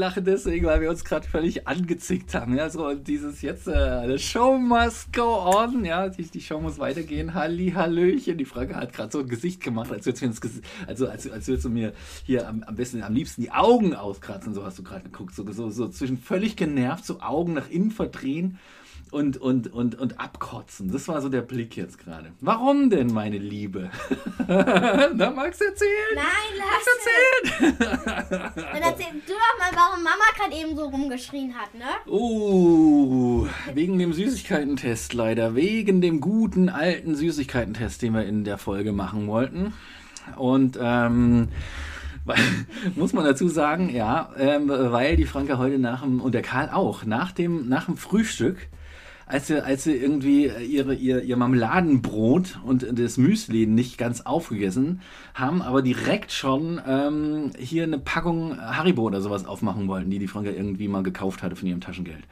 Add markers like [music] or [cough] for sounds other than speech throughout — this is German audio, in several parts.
lachen deswegen, weil wir uns gerade völlig angezickt haben. Ja, so dieses jetzt, äh, show must go on. Ja, die, die Show muss weitergehen. Hallihallöchen. Die Frage hat gerade so ein Gesicht gemacht, als würdest du, also, als, als würdest du mir hier am, am besten, am liebsten die Augen auskratzen. So hast du gerade geguckt. So, so, so zwischen völlig genervt, so Augen nach innen verdrehen und, und, und, und abkotzen. Das war so der Blick jetzt gerade. Warum denn, meine Liebe? [laughs] Na, magst du erzählen? Nein, lass erzählen. [laughs] Dann erzähl du doch mal, warum Mama gerade eben so rumgeschrien hat, ne? Uh, wegen dem Süßigkeitentest leider. Wegen dem guten alten Süßigkeitentest, den wir in der Folge machen wollten. Und, ähm, [laughs] muss man dazu sagen, ja, ähm, weil die Franke heute nach dem, und der Karl auch, nach dem, nach dem Frühstück als sie, als sie irgendwie ihre, ihr, ihr Marmeladenbrot und das Müsli nicht ganz aufgegessen haben, aber direkt schon ähm, hier eine Packung Haribo oder sowas aufmachen wollten, die die Franka irgendwie mal gekauft hatte von ihrem Taschengeld.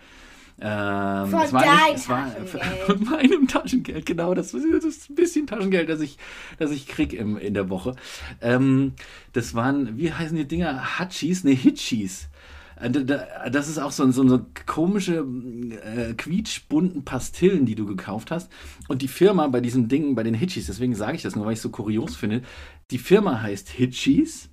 Ähm, von es war nicht, es war [laughs] von meinem Taschengeld, genau. Das, das ist ein bisschen Taschengeld, das ich, das ich krieg im, in der Woche. Ähm, das waren, wie heißen die Dinger? Hachis? Ne, Hitchis. Äh, das ist auch so, so, so komische äh, quietschbunten Pastillen, die du gekauft hast. Und die Firma bei diesen Dingen, bei den Hitchis, deswegen sage ich das nur, weil ich es so kurios finde, die Firma heißt Hitchis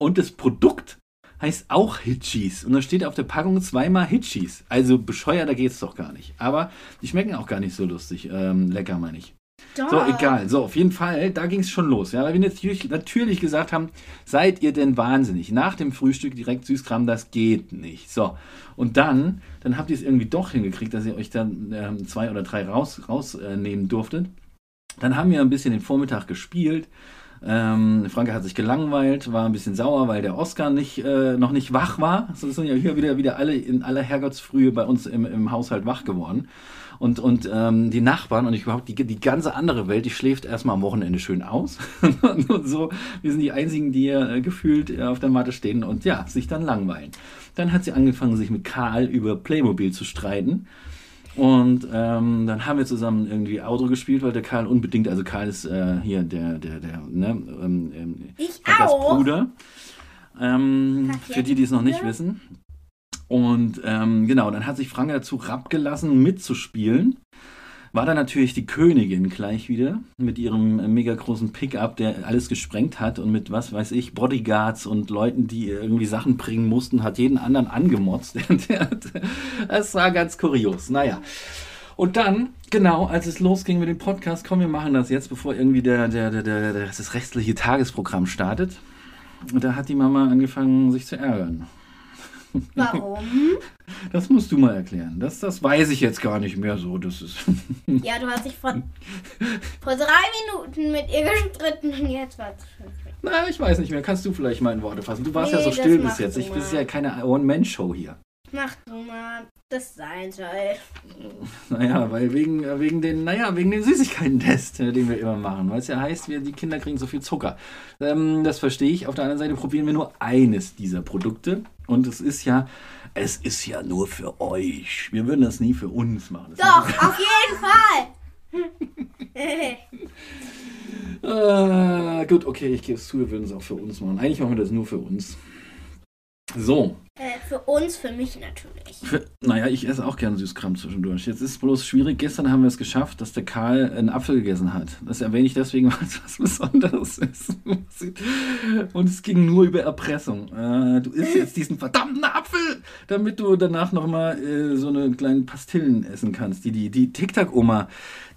und das Produkt heißt auch Hitchis. Und da steht auf der Packung zweimal Hitchis. Also bescheuerter geht es doch gar nicht. Aber die schmecken auch gar nicht so lustig. Ähm, lecker, meine ich. Doch. So, egal. So, auf jeden Fall, da ging es schon los. Ja, weil wir natürlich, natürlich gesagt haben, seid ihr denn wahnsinnig? Nach dem Frühstück direkt Süßkram, das geht nicht. So, und dann, dann habt ihr es irgendwie doch hingekriegt, dass ihr euch dann äh, zwei oder drei rausnehmen raus, äh, durftet. Dann haben wir ein bisschen den Vormittag gespielt. Ähm, Franke hat sich gelangweilt, war ein bisschen sauer, weil der Oscar nicht, äh, noch nicht wach war. So sind ja hier wieder, wieder alle in aller Herrgottsfrühe bei uns im, im Haushalt wach geworden und, und ähm, die Nachbarn und ich überhaupt die, die ganze andere Welt, die schläft erstmal am Wochenende schön aus. [laughs] und so, wir sind die einzigen, die äh, gefühlt äh, auf der Matte stehen und ja, sich dann langweilen. Dann hat sie angefangen, sich mit Karl über Playmobil zu streiten. Und ähm, dann haben wir zusammen irgendwie Auto gespielt, weil der Karl unbedingt, also Karl ist äh, hier der, der, der, ne, ähm, ähm, ich auch. Bruder. Ähm, für die, die es noch nicht wissen. Und ähm, genau, dann hat sich Frank dazu rabgelassen, mitzuspielen. War dann natürlich die Königin gleich wieder mit ihrem mega großen Pickup, der alles gesprengt hat und mit, was weiß ich, Bodyguards und Leuten, die irgendwie Sachen bringen mussten, hat jeden anderen angemotzt. [laughs] das war ganz kurios. Naja. Und dann, genau, als es losging mit dem Podcast, komm, wir machen das jetzt, bevor irgendwie der, der, der, der, das restliche Tagesprogramm startet. Und da hat die Mama angefangen, sich zu ärgern. Warum? Das musst du mal erklären. Das, das weiß ich jetzt gar nicht mehr so. Das ist [laughs] ja, du hast dich vor, vor drei Minuten mit ihr gestritten und jetzt war es schon. Na, ich weiß nicht mehr. Kannst du vielleicht mal in Worte fassen? Du warst nee, ja so still bis jetzt. Ich bin ja keine One-Man-Show hier. Mach du mal. Das sein soll. Naja, weil wegen, wegen den, naja, wegen den Süßigkeiten-Test, äh, den wir immer machen. Weil es ja heißt, wir, die Kinder kriegen so viel Zucker. Ähm, das verstehe ich. Auf der anderen Seite probieren wir nur eines dieser Produkte. Und es ist ja, es ist ja nur für euch. Wir würden das nie für uns machen. Das Doch, auf jeden Fall. äh, [laughs] gut, okay, ich gebe es zu, wir würden es auch für uns machen. Eigentlich machen wir das nur für uns. So. Äh, für uns, für mich natürlich. Für, naja, ich esse auch gerne Süßkram zwischendurch. Jetzt ist es bloß schwierig. Gestern haben wir es geschafft, dass der Karl einen Apfel gegessen hat. Das erwähne ich deswegen, [laughs] weil es was Besonderes ist. Und es ging nur über Erpressung. Äh, du isst jetzt diesen verdammten Apfel, damit du danach nochmal äh, so eine kleine Pastillen essen kannst, die die, die Tic-Tac-Oma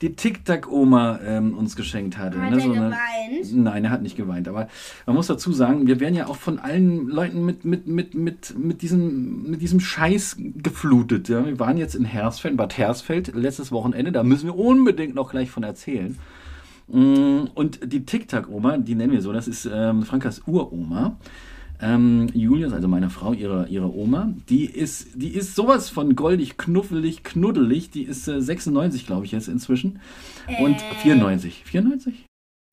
die Tic-Tac-Oma ähm, uns geschenkt hatte. Hat ne? er so geweint? nein, er hat nicht geweint. Aber man muss dazu sagen, wir werden ja auch von allen Leuten mit, mit, mit, mit, mit, diesem, mit diesem Scheiß geflutet. Ja? Wir waren jetzt in Hersfeld, Bad Hersfeld, letztes Wochenende. Da müssen wir unbedingt noch gleich von erzählen. Mm, und die Tic-Tac-Oma, die nennen wir so, das ist ähm, Frankas Uroma. Ähm, Julius, also meine Frau, ihre, ihre Oma, die ist, die ist sowas von goldig, knuffelig, knuddelig. Die ist äh, 96, glaube ich, jetzt inzwischen. Und äh, 94. 94?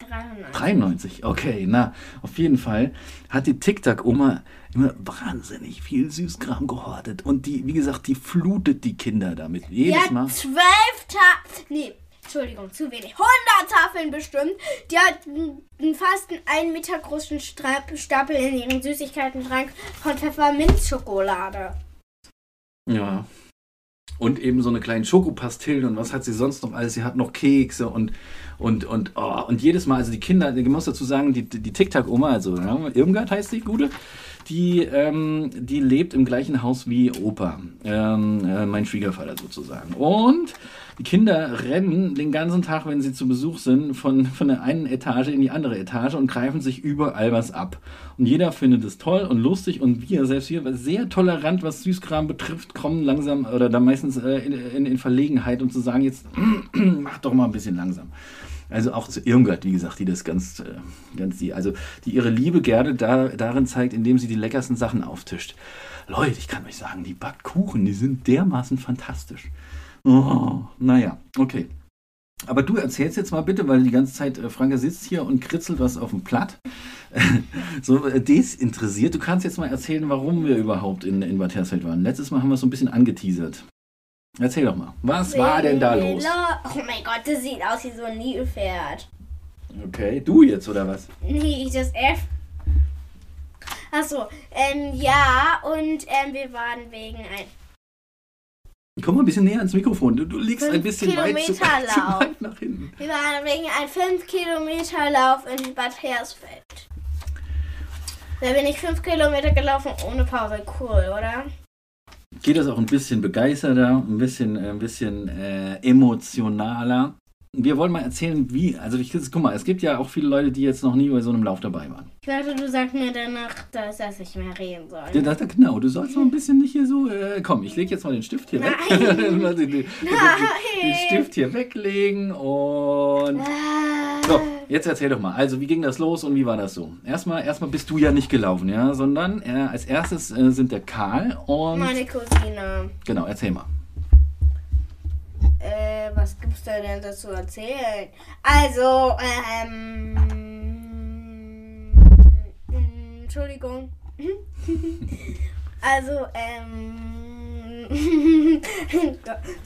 93. 93, okay, na, auf jeden Fall hat die TikTok-Oma immer wahnsinnig viel Süßkram gehortet. Und die, wie gesagt, die flutet die Kinder damit. Jedes ja, Mal. Zwölf Tage, nee, Entschuldigung, zu wenig. 100 Tafeln bestimmt. Die hat fast einen Meter großen Stapel in ihren Süßigkeiten-Schrank von Pfefferminzschokolade. Ja. Und eben so eine kleine Schokopastillen und was hat sie sonst noch alles? Sie hat noch Kekse und und, und, oh, und jedes Mal, also die Kinder, ich muss dazu sagen, die, die TikTok-Oma, also ja, Irmgard heißt die gute, die, ähm, die lebt im gleichen Haus wie Opa, ähm, äh, mein Schwiegervater sozusagen. Und die Kinder rennen den ganzen Tag, wenn sie zu Besuch sind, von, von der einen Etage in die andere Etage und greifen sich überall was ab. Und jeder findet es toll und lustig und wir, selbst wir, sehr tolerant, was Süßkram betrifft, kommen langsam oder dann meistens äh, in, in, Verlegenheit, um zu sagen, jetzt [clears throat] mach doch mal ein bisschen langsam. Also auch zu Irmgard, wie gesagt, die das ganz, äh, ganz die, also die ihre Liebe gerne da, darin zeigt, indem sie die leckersten Sachen auftischt. Leute, ich kann euch sagen, die backt Kuchen, die sind dermaßen fantastisch. Oh, naja, okay. Aber du erzählst jetzt mal bitte, weil die ganze Zeit äh, Franka sitzt hier und kritzelt was auf dem Platt. [laughs] so äh, desinteressiert. Du kannst jetzt mal erzählen, warum wir überhaupt in, in Bad Hersfeld waren. Letztes Mal haben wir es so ein bisschen angeteasert. Erzähl doch mal, was war denn da los? Oh mein Gott, das sieht aus wie so ein Nilpferd. Okay, du jetzt oder was? Nee, das F. Achso, ähm, ja, und ähm, wir waren wegen ein. Komm mal ein bisschen näher ans Mikrofon. Du, du liegst ein bisschen Kilometer weit, zu, zu weit nach hinten. Wir waren wegen einem 5 Kilometer Lauf in Bad Hersfeld. Da bin ich 5 Kilometer gelaufen ohne Pause. Cool, oder? geht das auch ein bisschen begeisterter, ein bisschen, ein bisschen äh, emotionaler. Wir wollen mal erzählen, wie, also ich, guck mal, es gibt ja auch viele Leute, die jetzt noch nie bei so einem Lauf dabei waren. Ich dachte, du sagst mir danach, dass, dass ich mehr reden soll. Ja, das, genau, du sollst noch ein bisschen nicht hier so, äh, komm, ich lege jetzt mal den Stift hier Nein. weg. den, den, den, den, Stift hier weglegen und... Ah. So, jetzt erzähl doch mal. Also, wie ging das los und wie war das so? Erstmal, erstmal bist du ja nicht gelaufen, ja, sondern äh, als erstes äh, sind der Karl und. Meine Cousine. Genau, erzähl mal. Was gibt's da denn dazu erzählen? Also, ähm. Entschuldigung. [laughs] also, ähm. [laughs]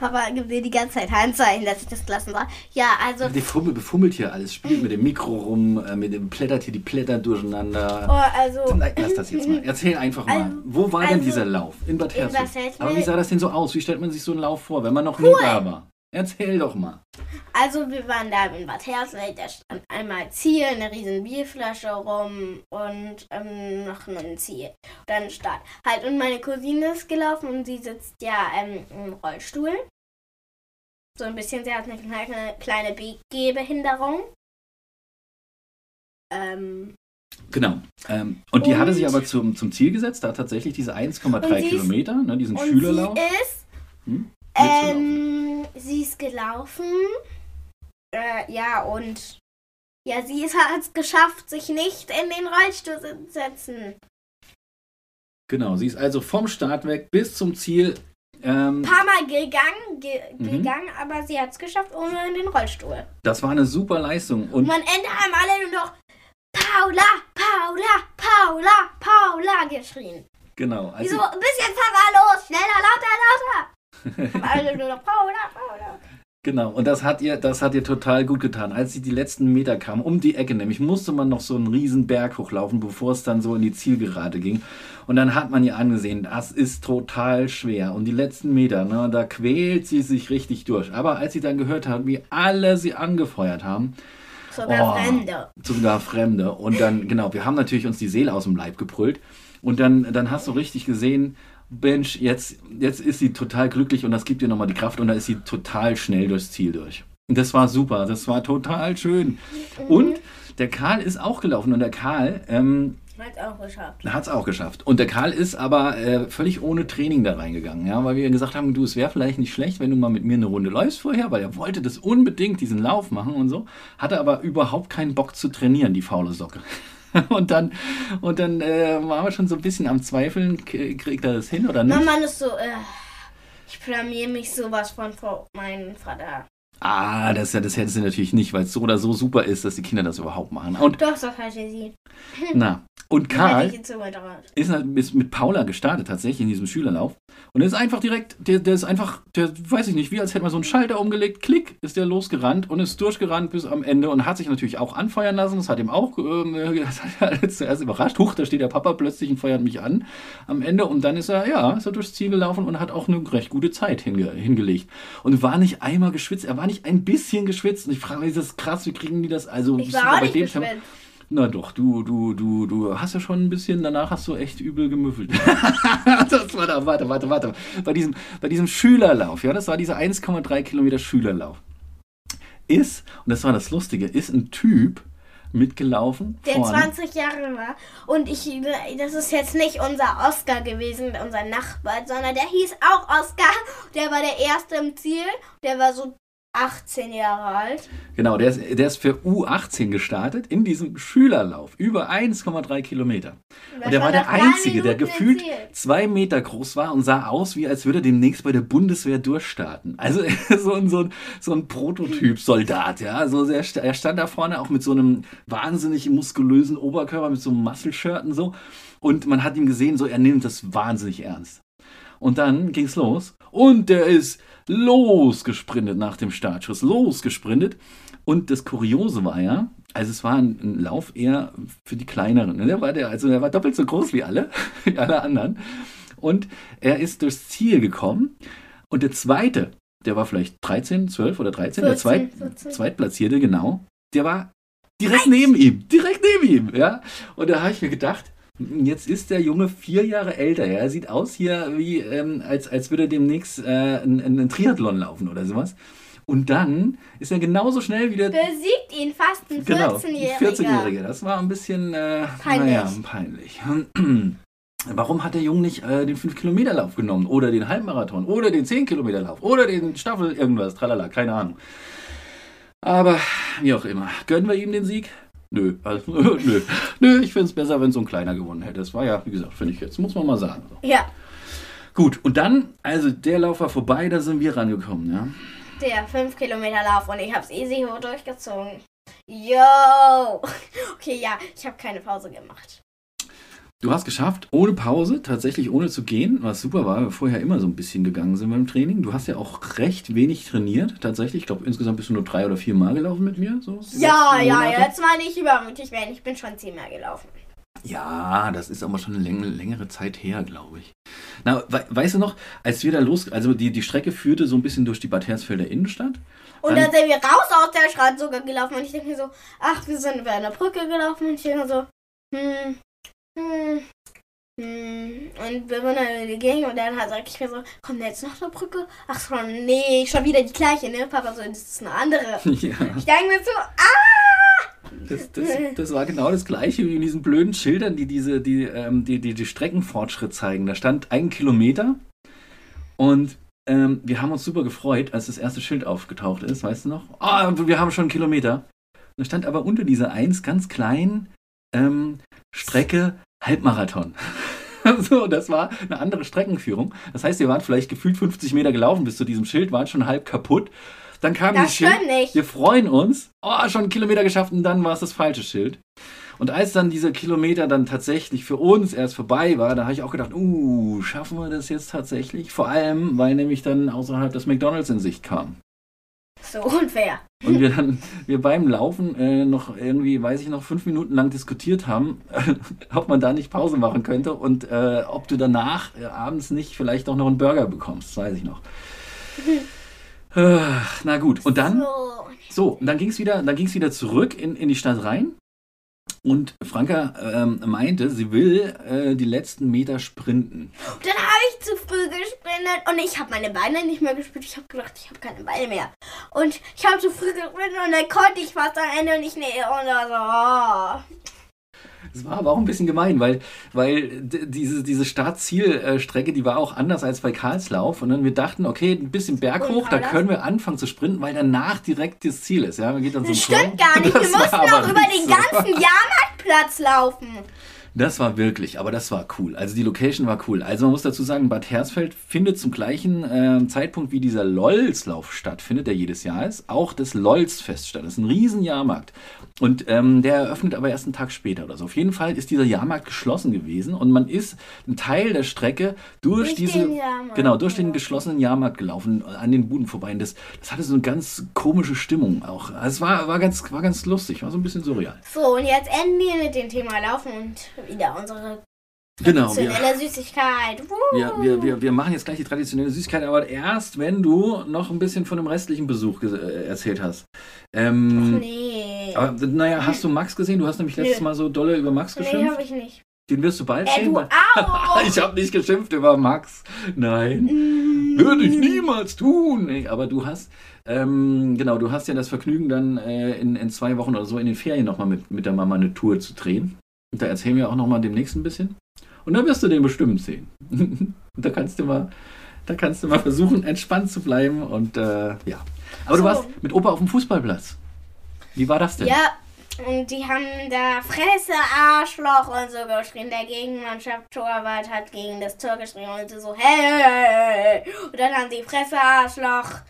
Papa gibt mir die ganze Zeit Handzeichen, dass ich das lassen soll. Ja, also. Die Fummel befummelt hier alles, spielt mit dem Mikro rum, äh, mit dem plättert hier die Blätter durcheinander. Oh, also. Nein, Lass das jetzt mal. Erzähl einfach mal. Also- Wo war denn also, dieser Lauf? In Bad Hersfeld. Aber wie sah das denn so aus? Wie stellt man sich so einen Lauf vor, wenn man noch nie Cool. da war? Erzähl doch mal. Also wir waren da in Bad Hersfeld, da stand einmal Ziel, eine riesen Bierflasche rum und ähm, noch ein Ziel. Dann Start. Halt, und meine Cousine ist gelaufen und sie sitzt ja ähm, im Rollstuhl. So ein bisschen, sie hat eine kleine, kleine Gehbehinderung. Ähm, Genau. Ähm, und die Und- hatte sich aber zum, zum Ziel gesetzt, da tatsächlich diese 1,3 Und sie ist- Kilometer, ne, diesen und Schülerlauf. sie ist, Hm? Ähm, sie ist gelaufen. Äh, ja, und ja, sie ist- hat es geschafft, sich nicht in den Rollstuhl zu setzen. Genau, sie ist also vom Start weg bis zum Ziel. Ähm, ein paar Mal gegangen, ge Mhm. gegangen, aber sie hat es geschafft ohne in den Rollstuhl. das war eine super Leistung. Und Und am Ende haben alle nur noch Paula, Paula, Paula, Paula geschrien. genau, Wieso? also, Ein bisschen los, schneller, lauter, lauter. Alle nur noch Paula, Paula. genau. Und das hat ihr, das hat ihr total gut getan. Als sie die letzten Meter kam, um die Ecke nämlich, musste man noch so einen riesen Berg hochlaufen, bevor es dann so in die Zielgerade ging. Und dann hat man ihr angesehen, das ist total schwer. Und die letzten Meter, ne, da quält sie sich richtig durch. Aber als sie dann gehört hat, wie alle sie angefeuert haben, Sogar Oh. Fremde. sogar Fremde. Und dann, genau, wir haben natürlich uns die Seele aus dem Leib gebrüllt. Und dann, dann hast du richtig gesehen, Mensch, jetzt, jetzt ist sie total glücklich und das gibt ihr nochmal die Kraft und da ist sie total schnell durchs Ziel durch. Und das war super, das war total schön. Und der Karl ist auch gelaufen und der Karl ähm, Hat auch geschafft. hat es auch geschafft. Und der Karl ist aber äh, völlig ohne Training da reingegangen, ja, weil wir gesagt haben, du, es wäre vielleicht nicht schlecht, wenn du mal mit mir eine Runde läufst vorher, weil er wollte das unbedingt, diesen Lauf machen und so, hatte aber überhaupt keinen Bock zu trainieren, die faule Socke. [laughs] Und dann, und dann äh, waren wir schon so ein bisschen am Zweifeln, kriegt er das hin oder nicht? Mann ist so, äh, ich blamier mich sowas von vor meinem Vater. Ah, das, das hätten sie natürlich nicht, weil es so oder so super ist, dass die Kinder das überhaupt machen. Und, Doch, so hatte sie. [laughs] na, und Karl ist, ist mit Paula gestartet, tatsächlich in diesem Schülerlauf. Und er ist einfach direkt, der, der ist einfach, der weiß ich nicht, wie als hätte man so einen Schalter umgelegt, klick, ist der losgerannt und ist durchgerannt bis am Ende und hat sich natürlich auch anfeuern lassen. Das hat ihm auch, ähm, [laughs] das hat er zuerst überrascht. Huch, da steht der Papa plötzlich und feuert mich an am Ende. Und dann ist er, ja, ist er durchs Ziel gelaufen und hat auch eine recht gute Zeit hinge hingelegt. Und war nicht einmal geschwitzt, er war nicht ein bisschen geschwitzt. Und ich frage mich, ist das krass, wie kriegen die das? Also, Ich war bei dem Tempo- na doch, du, du, du, du hast ja schon ein bisschen, danach hast du echt übel gemüffelt. [laughs] das war da, warte, warte, warte. Bei diesem, bei diesem Schülerlauf, ja, das war dieser 1,3 Kilometer Schülerlauf. Ist, und das war das Lustige, ist ein Typ mitgelaufen. Der vorne. 20 Jahre war. Und ich, das ist jetzt nicht unser Oscar gewesen, unser Nachbar, sondern der hieß auch Oscar. Der war der Erste im Ziel. Der war so 18 Jahre alt. Genau, der ist, der ist für U18 gestartet in diesem Schülerlauf. Über 1,3 Kilometer. Und der war der Einzige, der gefühlt zwei Meter groß war und sah aus, wie als würde er demnächst bei der Bundeswehr durchstarten. Also [laughs] so ein, so ein, so ein Prototyp-Soldat, ja. So sehr, er stand da vorne auch mit so einem wahnsinnig muskulösen Oberkörper, mit so einem Muscle-Shirt und so. Und man hat ihm gesehen, so er nimmt das wahnsinnig ernst. Und dann ging's los. Und der ist losgesprintet nach dem Startschuss. Losgesprintet. Und das Kuriose war ja, also es war ein, ein Lauf eher für die kleineren. ne? Der war der, also der war doppelt so groß wie alle, [laughs] wie alle anderen. Und er ist durchs Ziel gekommen. Und der zweite, der war vielleicht 13, 12 oder 13, der 14, Zweit, 14. Zweitplatzierte, genau, der war direkt neben ihm. Direkt neben ihm, ja. Und da habe ich mir gedacht, Jetzt ist der Junge vier Jahre älter. Ja. Er sieht aus hier, wie, ähm, als, als würde er demnächst äh, einen, Triathlon laufen oder sowas. Und dann ist er genauso schnell wie der Besiegt ihn fast ein genau, 14-Jähriger. 14-Jährige. Das war ein bisschen äh, Peinlich. Naja, peinlich. [clears throat] Warum hat der Junge nicht äh, den 5-Kilometer-Lauf genommen? Oder den Halbmarathon? Oder den 10-Kilometer-Lauf? Oder den Staffel irgendwas? Tralala, keine Ahnung. Aber wie auch immer. Gönnen wir ihm den Sieg? Nö, also, [laughs] nö. Nö, ich finde es besser, wenn so ein kleiner gewonnen hätte. Das war ja, wie gesagt, finde ich jetzt, muss man mal sagen. Ja, Gut, und dann, also der Lauf war vorbei, da sind wir rangekommen, ja. der 5 Kilometer Lauf und ich hab's easy hoch durchgezogen. Yo! [laughs] Okay, ja, ich habe keine Pause gemacht. Du hast geschafft, ohne Pause, tatsächlich ohne zu gehen, was super war, weil wir vorher immer so ein bisschen gegangen sind beim Training. Du hast ja auch recht wenig trainiert, tatsächlich. Ich glaube, insgesamt bist du nur drei oder vier Mal gelaufen mit mir. So, Ja, ja, jetzt mal nicht übermütig werden. Ich bin schon zehnmal gelaufen. Ja, das ist aber schon eine läng längere Zeit her, glaube ich. Na, we weißt du noch, als wir da los, also die, die Strecke führte so ein bisschen durch die Bad Hersfelder Innenstadt. Und Dann- dann sind wir raus aus der Stadt sogar gelaufen und ich denke mir so, ach, wir sind über eine Brücke gelaufen und ich denke mir so, hm, hm, hm. Und wir sind dann in die Gegend und dann sag ich mir so, kommt da jetzt noch eine Brücke? Ach so, nee, schon wieder die gleiche, ne? Papa so, das ist eine andere. [laughs] ja, Ich denke mir so, ah! das, das, das war genau das gleiche wie in diesen blöden Schildern, die diese, die, ähm, die, die, die Streckenfortschritt zeigen. Da stand ein Kilometer und ähm, wir haben uns super gefreut, als das erste Schild aufgetaucht ist, weißt du noch? Ah, wir haben schon einen Kilometer. Und da stand aber unter dieser Eins ganz klein ähm, Strecke Halbmarathon. [laughs] so, das war eine andere Streckenführung. Das heißt, ihr wart vielleicht gefühlt 50 Meter gelaufen bis zu diesem Schild, wart schon halb kaputt. Dann kam Das Schild. nicht. Wir freuen uns. Oh, schon einen Kilometer geschafft und dann war es das falsche Schild. Und als dann dieser Kilometer dann tatsächlich für uns erst vorbei war, da habe ich auch gedacht, uh, schaffen wir das jetzt tatsächlich? Vor allem, weil nämlich dann außerhalb das McDonalds in Sicht kam. So unfair. Und wir dann, wir beim Laufen äh, noch irgendwie, weiß ich noch, fünf Minuten lang diskutiert haben, [laughs] ob man da nicht Pause machen könnte und äh, ob du danach äh, abends nicht vielleicht auch noch einen Burger bekommst, weiß ich noch. Äh, Na gut, und dann So. so, und dann ging es wieder, dann ging's wieder zurück in, in die Stadt rein. Und Franka ähm, meinte, sie will äh, die letzten Meter sprinten. Dann habe ich zu früh gesprintet und ich habe meine Beine nicht mehr gespürt. Ich habe gedacht, ich habe keine Beine mehr. Und ich habe zu früh gesprintet und dann konnte ich fast am Ende nicht mehr. Und so. Das war aber auch ein bisschen gemein, weil, weil diese, diese Start-Ziel-Strecke, die war auch anders als bei Karlslauf. Und dann wir dachten, okay, ein bisschen berghoch, da können wir anfangen zu sprinten, weil danach direkt das Ziel ist. Ja, man geht dann so Das stimmt gar nicht. Das Wir mussten auch über den so. ganzen Jahrmarktplatz laufen. Das war wirklich, aber das war cool. Also die Location war cool. Also man muss dazu sagen, Bad Hersfeld findet zum gleichen äh, Zeitpunkt wie dieser Lolzlauf stattfindet, der jedes Jahr ist, auch das Lolzfest statt. Das ist ein riesen Jahrmarkt. Und ähm, der eröffnet aber erst einen Tag später oder so. Auf jeden Fall ist dieser Jahrmarkt geschlossen gewesen und man ist einen Teil der Strecke durch, Durch diese, genau, durch den geschlossenen Jahrmarkt gelaufen, an den Buden vorbei. Und das, das hatte so eine ganz komische Stimmung auch. Also es war, war, ganz, war ganz lustig, war so ein bisschen surreal. So, und jetzt enden wir mit dem Thema Laufen und wieder unsere Genau, wir, traditionelle Süßigkeit. Woo! wir, wir, wir, wir machen jetzt gleich die traditionelle Süßigkeit, aber erst, wenn du noch ein bisschen von dem restlichen Besuch äh, erzählt hast. Ähm, Nee. aber naja, hast du Max gesehen? Du hast nämlich letztes Nö. Mal so dolle über Max Nee, geschimpft. habe ich nicht. Den wirst du bald Äh, sehen. auch! [laughs] ich habe nicht geschimpft über Max. Nein. Würde ich niemals tun. Nee, aber du hast, ähm, genau, du hast ja das Vergnügen, dann äh, in, in zwei Wochen oder so in den Ferien nochmal mit, mit der Mama eine Tour zu drehen. Und da erzählen wir auch nochmal demnächst ein bisschen. Und dann wirst du den bestimmt sehen. und [laughs] da kannst du mal, da kannst du mal versuchen, entspannt zu bleiben und äh, ja. Aber du So. warst mit Opa auf dem Fußballplatz. Wie war das denn? Ja, und die haben da Fresse, Arschloch und so geschrien. Der Gegenmannschaft Torwart hat gegen das Tor geschrien und so, hey! Und dann haben die Fresse, Arschloch.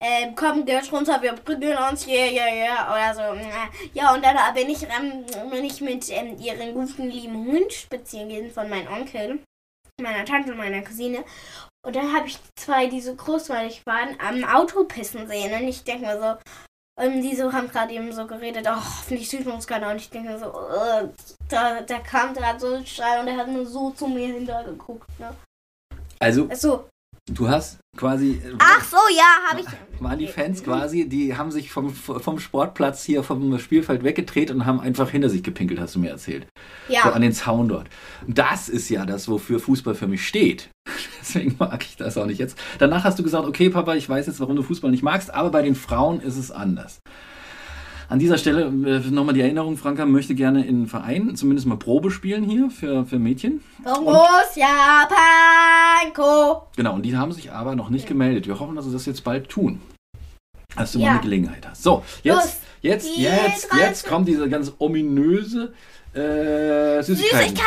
Ähm, komm, geht runter, wir prügeln uns, yeah, yeah, yeah, oder so. Ja, und dann bin ich, ähm, bin ich mit ähm, ihren guten lieben Hund spazieren gewesen von meinem Onkel, meiner Tante und meiner Cousine. Und dann habe ich zwei, die so großmäulig waren, am Auto pissen sehen. Und ich denke mir so, und die so haben gerade eben so geredet, oh, hoffentlich man uns keiner. Und ich denke mir so, äh, da, da kam gerade so ein Schrei und er hat nur so zu mir hintergeguckt. Ne? Also, Achso. Du hast quasi. äh, Ach so, ja, habe ich. waren die Fans quasi, die haben sich vom, vom Sportplatz hier vom Spielfeld weggedreht und haben einfach hinter sich gepinkelt, hast du mir erzählt. So Ja. an den Zaun dort. Das ist ja das, wofür Fußball für mich steht. [laughs] Deswegen mag ich das auch nicht jetzt. Danach hast du gesagt, okay, Papa, ich weiß jetzt, warum du Fußball nicht magst, aber bei den Frauen ist es anders. An dieser Stelle äh, nochmal die Erinnerung, Franka möchte gerne in Verein zumindest mal Probe spielen hier für, für Mädchen. Borussia Pankow. Genau, und die haben sich aber noch nicht gemeldet. Wir hoffen, dass sie das jetzt bald tun. Dass du mal Ja. eine Gelegenheit hast. So, jetzt, Los, jetzt, jetzt, jetzt kommt diese ganz ominöse äh. Süßigkeit.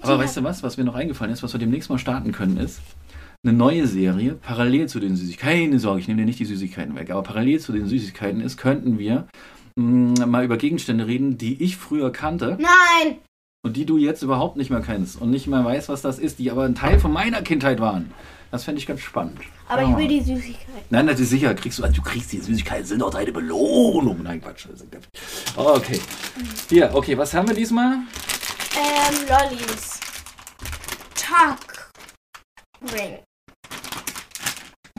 Aber weißt du was, was mir noch eingefallen ist, was wir demnächst mal starten können, ist eine neue Serie, parallel zu den Süßigkeiten. Keine Sorge, ich nehme dir nicht die Süßigkeiten weg, aber parallel zu den Süßigkeiten ist, könnten wir mh, mal über Gegenstände reden, die ich früher kannte Nein. und die du jetzt überhaupt nicht mehr kennst und nicht mehr weißt, was das ist, die aber ein Teil von meiner Kindheit waren. Das fände ich ganz spannend. Aber Ja. ich will die Süßigkeit. Nein, das ist sicher. Kriegst du, also du kriegst die Süßigkeiten, sind doch deine Belohnung. Nein, Quatsch. Okay. Hier, okay, was haben wir diesmal? Ähm, Lollis. Tuck. Ring.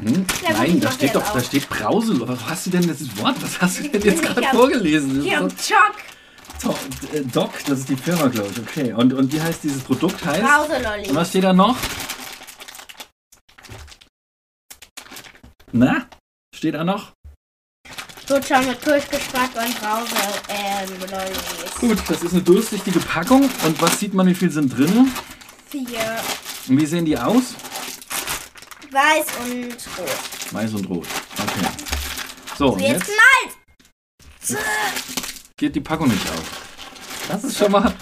Hm? Ja, Nein, da steht doch, da auch. steht Brause. Was hast du denn das Wort? Was hast du denn jetzt gerade vorgelesen? Chuck. so- äh, Doc, das ist die Firma, glaube ich. Okay. Und, und wie heißt dieses Produkt? Heißt? Brause Lollis. Und was steht da noch? Na? Steht da noch? Lutscher mit Kirschgeschmack und Brause ähm, Lollis. Gut, das ist eine durchsichtige Packung. Und was sieht man, wie viel sind drin? Vier. Und wie sehen die aus? Weiß und rot. Weiß und rot. Okay. So, und Jetzt jetzt knallt. geht die Packung nicht auf. Das ist schon mal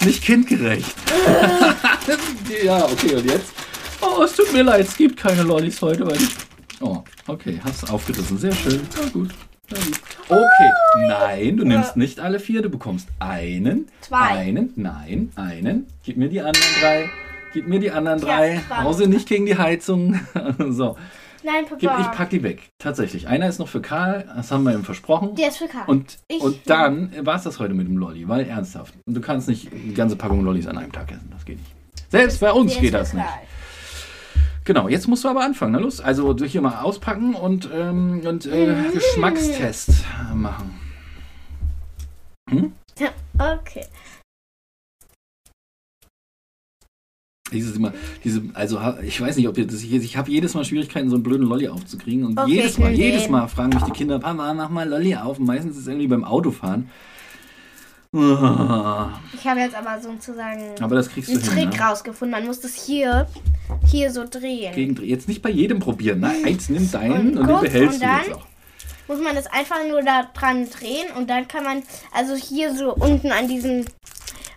nicht kindgerecht. [laughs] ja, okay, und jetzt? Oh, es tut mir leid, es gibt keine Lollis heute, weil ich... Oh, okay, hast aufgerissen. Sehr schön. Na gut. Na gut. Okay, nein, du nimmst nicht alle vier, du bekommst einen. Zwei. Einen, nein, einen. Gib mir die anderen drei. Gib mir die anderen Ja, drei. zwei. Hause nicht gegen die Heizung. [laughs] so, Nein, gib, Papa. ich pack die weg. Tatsächlich. Einer ist noch für Karl, das haben wir ihm versprochen. Der ist für Karl. Und, Ich- und dann war es das heute mit dem Lolli, weil ernsthaft. Und du kannst nicht eine ganze Packung Lollis an einem Tag essen, das geht nicht. Selbst bei uns Der geht das für nicht. Karl. Genau, jetzt musst du aber anfangen, na los. Also durch hier mal auspacken und, ähm, und äh, Mhm. Geschmackstest machen. Hm? Ja, Dieses immer, diese, also ich weiß nicht, ob ihr das, ich, ich habe jedes Mal Schwierigkeiten, so einen blöden Lolli aufzukriegen. Und Okay, jedes Mal, jedes. Mal fragen mich die Kinder, Papa, mach mal Lolli auf. Und meistens ist es irgendwie beim Autofahren. Ah, [laughs] Ich habe jetzt aber sozusagen Aber das kriegst du einen hin. Trick Ne? rausgefunden. Man muss das hier, hier so drehen. Gegen, jetzt nicht bei jedem probieren. Nein, eins nimm deinen Und und, den behältst und du jetzt auch. muss man das einfach nur da dran drehen und dann kann man, also hier so unten an diesem,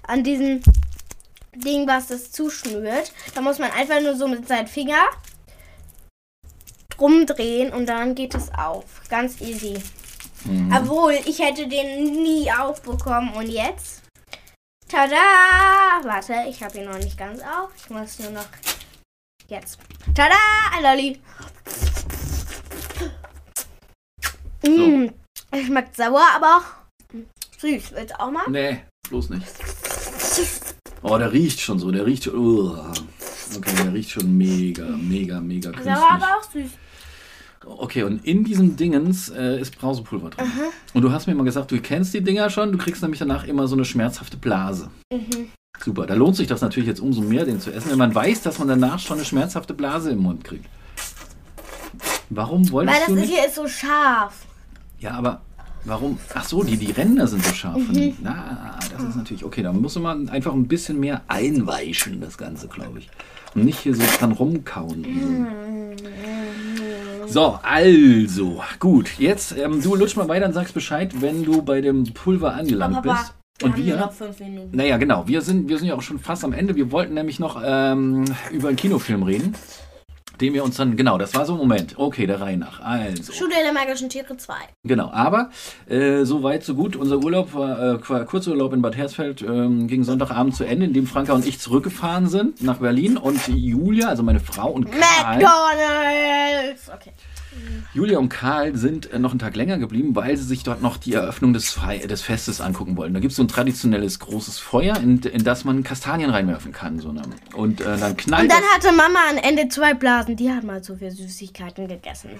an diesem Ding, was das zuschnürt. Da muss man einfach nur so mit seinem Finger rumdrehen und dann geht es auf. Ganz easy. Mhm. Obwohl, ich hätte den nie aufbekommen. Und jetzt? Tada! Warte, ich habe ihn noch nicht ganz auf. Ich muss nur noch... Jetzt. Tada! Ein Lolli. Mm, es schmeckt sauer, aber süß. Willst du auch mal? Nee, bloß nicht. [laughs] Oh, der riecht schon so, der riecht schon. uah. Okay, der riecht schon mega, mega, mega künstlich. Sauer, aber auch süß. Okay, und in diesem Dingens äh, ist Brausepulver drin. Und du hast mir mal gesagt, du kennst die Dinger schon, du kriegst nämlich danach immer so eine schmerzhafte Blase. Mhm. Super, da lohnt sich das natürlich jetzt umso mehr, den zu essen, wenn man weiß, dass man danach schon eine schmerzhafte Blase im Mund kriegt. Warum wolltest Weil das du ist nicht? hier ist so scharf. Ja, aber warum? Ach so, die, die Ränder sind so scharf. Mhm. Na, das ist natürlich okay. Da muss man einfach ein bisschen mehr einweichen, das Ganze, glaube ich. Und nicht hier so dran rumkauen. So. so, also, gut. Jetzt, ähm, du lutsch mal weiter und sagst Bescheid, wenn du bei dem Pulver angelangt Aber bist. Und wir? noch fünf Minuten. Naja, genau. Wir sind, wir sind ja auch schon fast am Ende. Wir wollten nämlich noch ähm, über einen Kinofilm reden, den wir uns dann, genau, das war so ein Moment. Okay, der Reihe nach. Also. Schule der magischen Tiere 2. Genau, aber äh, so weit, so gut. Unser Urlaub war äh, Kurzurlaub in Bad Hersfeld ähm, ging Sonntagabend zu Ende, in dem Franka und ich zurückgefahren sind nach Berlin und Julia, also meine Frau und Karl, McDonalds! Okay. Julia und Karl sind äh, noch einen Tag länger geblieben, weil sie sich dort noch die Eröffnung des, Fei des Festes angucken wollten. Da gibt es so ein traditionelles großes Feuer, in, in das man Kastanien reinwerfen kann. So eine, und äh, dann knallt Und dann hatte Mama am Ende zwei Blasen. Die hat mal so viel Süßigkeiten gegessen.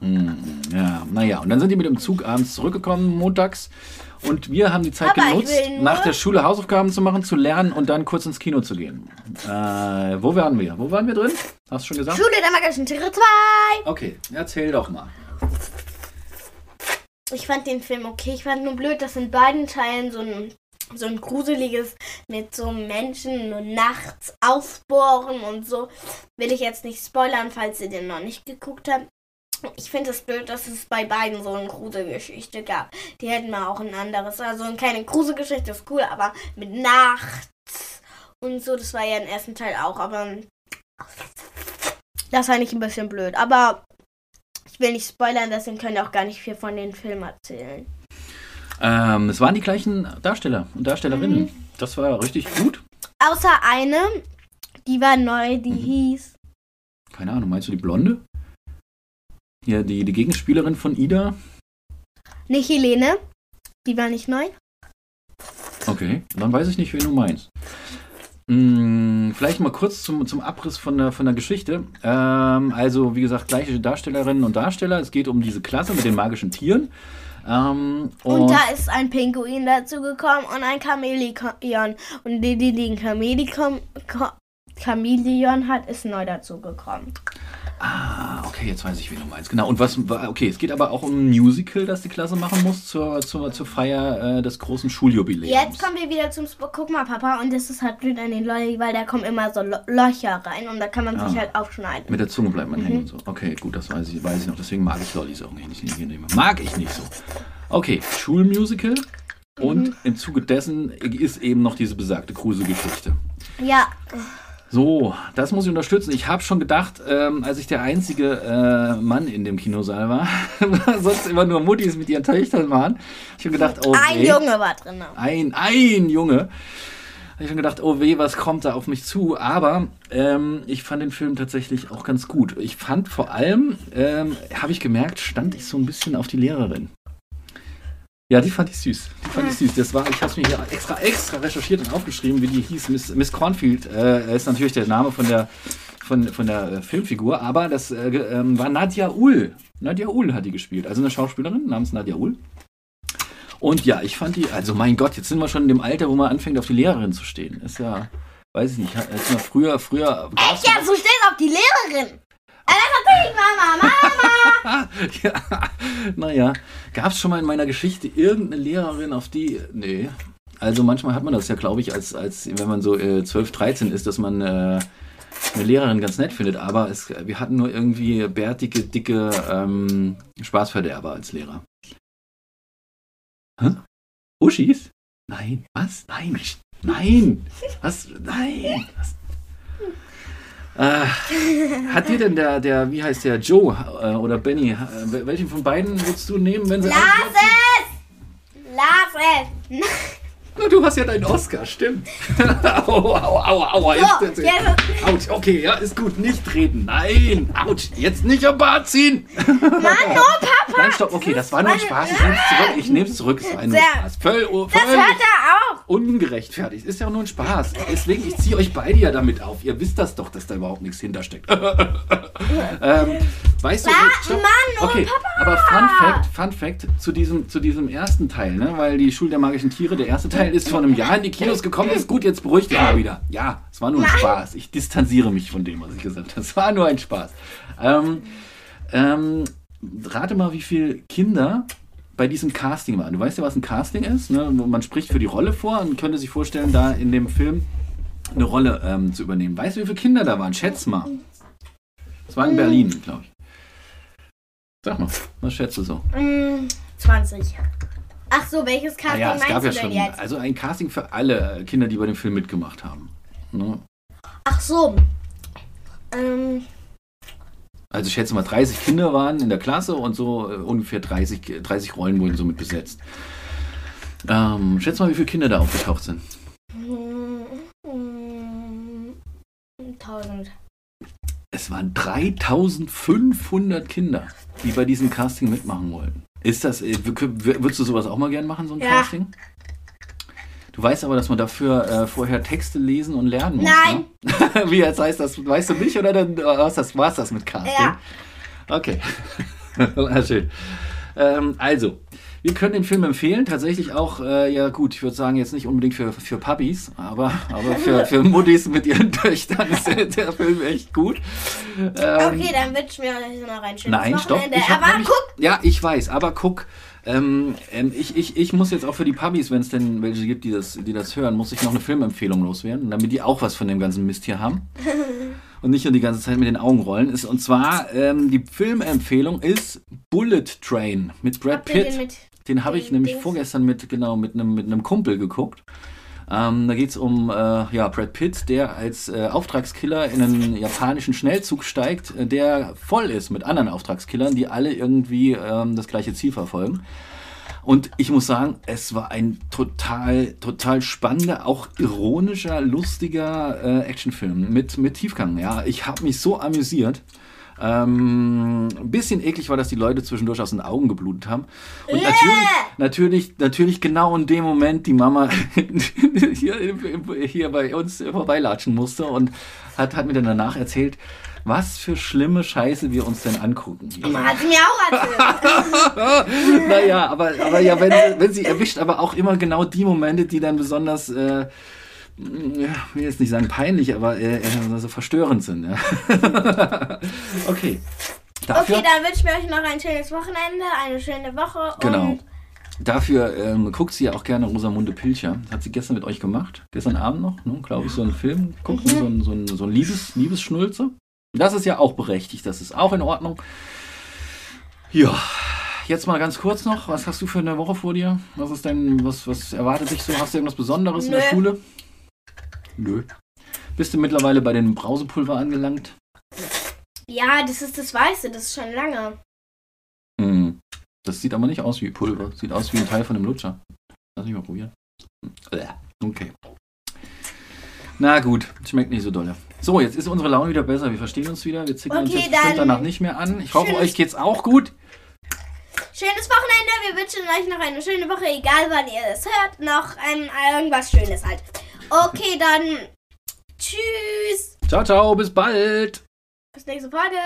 Mm, Ja, naja, und dann sind die mit dem Zug abends zurückgekommen, montags. Und wir haben die Zeit Aber genutzt, nach der Schule Hausaufgaben zu machen, zu lernen und dann kurz ins Kino zu gehen. Äh, wo waren wir? Wo waren wir drin? Hast du schon gesagt? Schule der magischen Tiere 2. Okay, erzähl doch mal. Ich fand den Film okay. Ich fand nur blöd, dass in beiden Teilen so ein, so ein gruseliges mit so Menschen nur nachts aufbohren und so. Will ich jetzt nicht spoilern, falls ihr den noch nicht geguckt habt. Ich finde es blöd, dass es bei beiden so eine Gruselgeschichte gab. Die hätten mal auch ein anderes. Also keine Gruselgeschichte ist cool, aber mit nachts und so. Das war ja im ersten Teil auch, aber das fand ich ein bisschen blöd. Aber ich will nicht spoilern, deswegen könnt ihr auch gar nicht viel von den Filmen erzählen. Ähm, es waren die gleichen Darsteller und Darstellerinnen. Mhm. Das war richtig gut. Außer eine, die war neu, die Mhm. hieß. Keine Ahnung, meinst du die Blonde? Ja, die, die Gegenspielerin von Ida. Nicht Helene. Die war nicht neu. Okay, dann weiß ich nicht, wen du meinst. Hm, vielleicht mal kurz zum, zum Abriss von der, von der Geschichte. Ähm, also, wie gesagt, gleiche Darstellerinnen und Darsteller. Es geht um diese Klasse mit den magischen Tieren. Ähm, Und, da ist ein Pinguin dazu gekommen und ein Chamäleon. Und die, die den Chamäleon, Cha- Chamäleon hat, ist neu dazu gekommen. Ah, okay, jetzt weiß ich, wen du meinst. Genau. Und was okay, es geht aber auch um ein Musical, das die Klasse machen muss zur, zur, zur Feier äh, des großen Schuljubiläums. Jetzt kommen wir wieder zum Sp Guck mal, Papa. Und das ist halt blöd an den Lolli, weil da kommen immer so Lo Löcher rein und da kann man sich Ah. halt aufschneiden. Mit der Zunge bleibt man Mhm. hängen und so. Okay, gut, das weiß ich, weiß ich noch. Deswegen mag ich Lollis nicht, nicht, nicht. Mag ich nicht so. Okay, Schulmusical. Und Mhm. im Zuge dessen ist eben noch diese besagte Kruse-Geschichte. Ja, So, das muss ich unterstützen. Ich habe schon gedacht, ähm, als ich der einzige äh, Mann in dem Kinosaal war, [laughs] sonst immer nur Muttis mit ihren Töchtern waren, ich habe gedacht, oh ein weh, Junge war drin. ein, ein Junge. Habe ich schon gedacht, oh weh, was kommt da auf mich zu? Aber ähm, ich fand den Film tatsächlich auch ganz gut. Ich fand vor allem, ähm, habe ich gemerkt, stand ich so ein bisschen auf die Lehrerin. Ja, die fand ich süß. Die fand ich süß. Das war, ich habe es mir hier extra, extra recherchiert und aufgeschrieben, wie die hieß. Miss, Miss Cornfield äh, ist natürlich der Name von der, von, von der äh, Filmfigur, aber das äh, ähm, war Nadja Ull. Nadja Ull hat die gespielt. Also eine Schauspielerin namens Nadja Ull. Und ja, ich fand die, also mein Gott, jetzt sind wir schon in dem Alter, wo man anfängt, auf die Lehrerin zu stehen. Ist ja, weiß ich nicht, ist mal früher, früher. gab's Ja, so steht auf die Lehrerin. Äh, Mama, Mama. [laughs] ja, naja, gab es schon mal in meiner Geschichte irgendeine Lehrerin, auf die. Nee. Also manchmal hat man das ja, glaube ich, als, als wenn man so äh, 12, 13 ist, dass man äh, eine Lehrerin ganz nett findet. Aber es, wir hatten nur irgendwie bärtige, dicke ähm, Spaßverderber als Lehrer. Hä? Uschis? Nein. Was? Nein. Nein! Was? Nein! Was? Äh, hat dir denn der, der, wie heißt der, Joe äh, oder Benny, äh, welchen von beiden würdest du nehmen, wenn sie. Lass es! Lass es! [laughs] Na, Du hast ja deinen Oscar, stimmt. [laughs] au, au, au, au. So, Jetzt, jetzt- Autsch, okay, ja, ist gut. Nicht treten. Nein, autsch, jetzt nicht am Bart ziehen. Mann, oh Papa! Nein, stopp, okay, das war nur ein Spaß. Ich nehme es zurück. Ich nehme es zurück. Es war ein Sehr. Spaß. Völl, oh, Das völlig hört er auch! Ungerechtfertigt. Ist ja auch nur ein Spaß. Deswegen, ich ziehe euch beide ja damit auf. Ihr wisst das doch, dass da überhaupt nichts hintersteckt. [laughs] ähm, weißt du, Ah, stopp. Mann, okay, aber Fun Fact, Fun Fact zu diesem, zu diesem ersten Teil, ne? weil die Schule der magischen Tiere, der erste Teil ist vor einem Jahr in die Kinos gekommen. Ist gut, jetzt beruhigt dich mal wieder. Ja, es war nur ein Spaß. Ich distanziere mich von dem, was ich gesagt habe. [laughs] Es war nur ein Spaß. Ähm, ähm, rate mal, wie viele Kinder bei diesem Casting waren. Du weißt ja, was ein Casting ist. Ne? Man spricht für die Rolle vor und könnte sich vorstellen, da in dem Film eine Rolle ähm, zu übernehmen. Weißt du, wie viele Kinder da waren? Schätz mal. Das war in Berlin, glaube ich. Sag mal, was schätzt du so? Mm, 20. Ach so, welches Casting Naja, es meinst gab du ja denn schon jetzt? also ein Casting für alle äh, Kinder, die bei dem Film mitgemacht haben. Ne? Ach so. Ähm, Also ich schätze mal, 30 Kinder waren in der Klasse und so äh, ungefähr 30, 30 Rollen wurden somit besetzt. Ähm, schätz mal, wie viele Kinder da aufgetaucht sind. mm, mm, 1000. Es waren 3500 Kinder, die bei diesem Casting mitmachen wollten. Ist das, äh, würdest du sowas auch mal gern machen, so ein Ja. Casting? Du weißt aber, dass man dafür äh, vorher Texte lesen und lernen muss. Nein. Ne? [laughs] Wie jetzt heißt das, weißt du nicht oder dann war's das, war's das mit Casting? Ja. Okay. [laughs] Na schön. Ähm, also, wir können den Film empfehlen. Tatsächlich auch, äh, ja gut, ich würde sagen, jetzt nicht unbedingt für, für Puppies, aber, aber für, für [laughs] Muttis mit ihren Töchtern ist der, der Film echt gut. Ähm, Okay, dann wünschen wir euch noch ein schönes Nein, stopp. Wochenende. Ich hab Aber nämlich- guck, Ja, ich weiß, aber guck. Ähm, ähm, ich, ich, ich muss jetzt auch für die Pubbies, wenn es denn welche gibt, die das, die das hören, muss ich noch eine Filmempfehlung loswerden, damit die auch was von dem ganzen Mist hier haben. [laughs] und nicht nur die ganze Zeit mit den Augen rollen. Ist, und zwar, ähm, die Filmempfehlung ist Bullet Train mit Brad Pitt. mit Den habe ich den nämlich vorgestern mit, genau, mit einem mit einem Kumpel geguckt. Ähm, da geht es um äh, ja, Brad Pitt, der als äh, Auftragskiller in einen japanischen Schnellzug steigt, äh, der voll ist mit anderen Auftragskillern, die alle irgendwie ähm, das gleiche Ziel verfolgen. Und ich muss sagen, es war ein total, total spannender, auch ironischer, lustiger äh, Actionfilm mit, mit Tiefgang. Ja, ich habe mich so amüsiert. Ähm, ein bisschen eklig war, dass die Leute zwischendurch aus den Augen geblutet haben. Und natürlich, natürlich, natürlich genau in dem Moment die Mama [laughs] hier, hier bei uns vorbeilatschen musste und hat, hat mir dann danach erzählt, was für schlimme Scheiße wir uns denn angucken. Hier. Hat sie mir auch erzählt. [laughs] Naja, aber, aber ja, wenn, sie- wenn sie erwischt, aber auch immer genau die Momente, die dann besonders, äh, ja, ich will jetzt nicht sagen peinlich, aber äh, äh, so verstörend sind. Ja. [laughs] okay. Dafür, Okay, dann wünschen wir euch noch ein schönes Wochenende, eine schöne Woche. Genau. Dafür ähm, guckt sie ja auch gerne Rosamunde Pilcher. Hat sie gestern mit euch gemacht. Gestern Abend noch, ne, glaube ich, so einen Film gucken, so ein, so ein, so ein Liebes, Liebesschnulze. Das ist ja auch berechtigt, das ist auch in Ordnung. Ja, jetzt mal ganz kurz noch. Was hast du für eine Woche vor dir? Was ist denn, was, was erwartet dich so? Hast du irgendwas Besonderes in der Nö. Schule? Nö. Bist du mittlerweile bei den Brausepulver angelangt? ja, das ist das Weiße, das ist schon lange. Hm. Das sieht aber nicht aus wie Pulver. Sieht aus wie ein Teil von dem Lutscher. Lass mich mal probieren. Okay. Na gut, schmeckt nicht so dolle. So, jetzt ist unsere Laune wieder besser. Wir verstehen uns wieder. Wir zicken uns Okay, jetzt bestimmt danach nicht mehr an. Ich hoffe, euch geht's auch gut. Schönes Wochenende, wir wünschen euch noch eine schöne Woche, egal wann ihr es hört. Noch ähm, irgendwas Schönes halt. Okay, dann tschüss. Ciao, ciao, bis bald. Bis nächste Folge.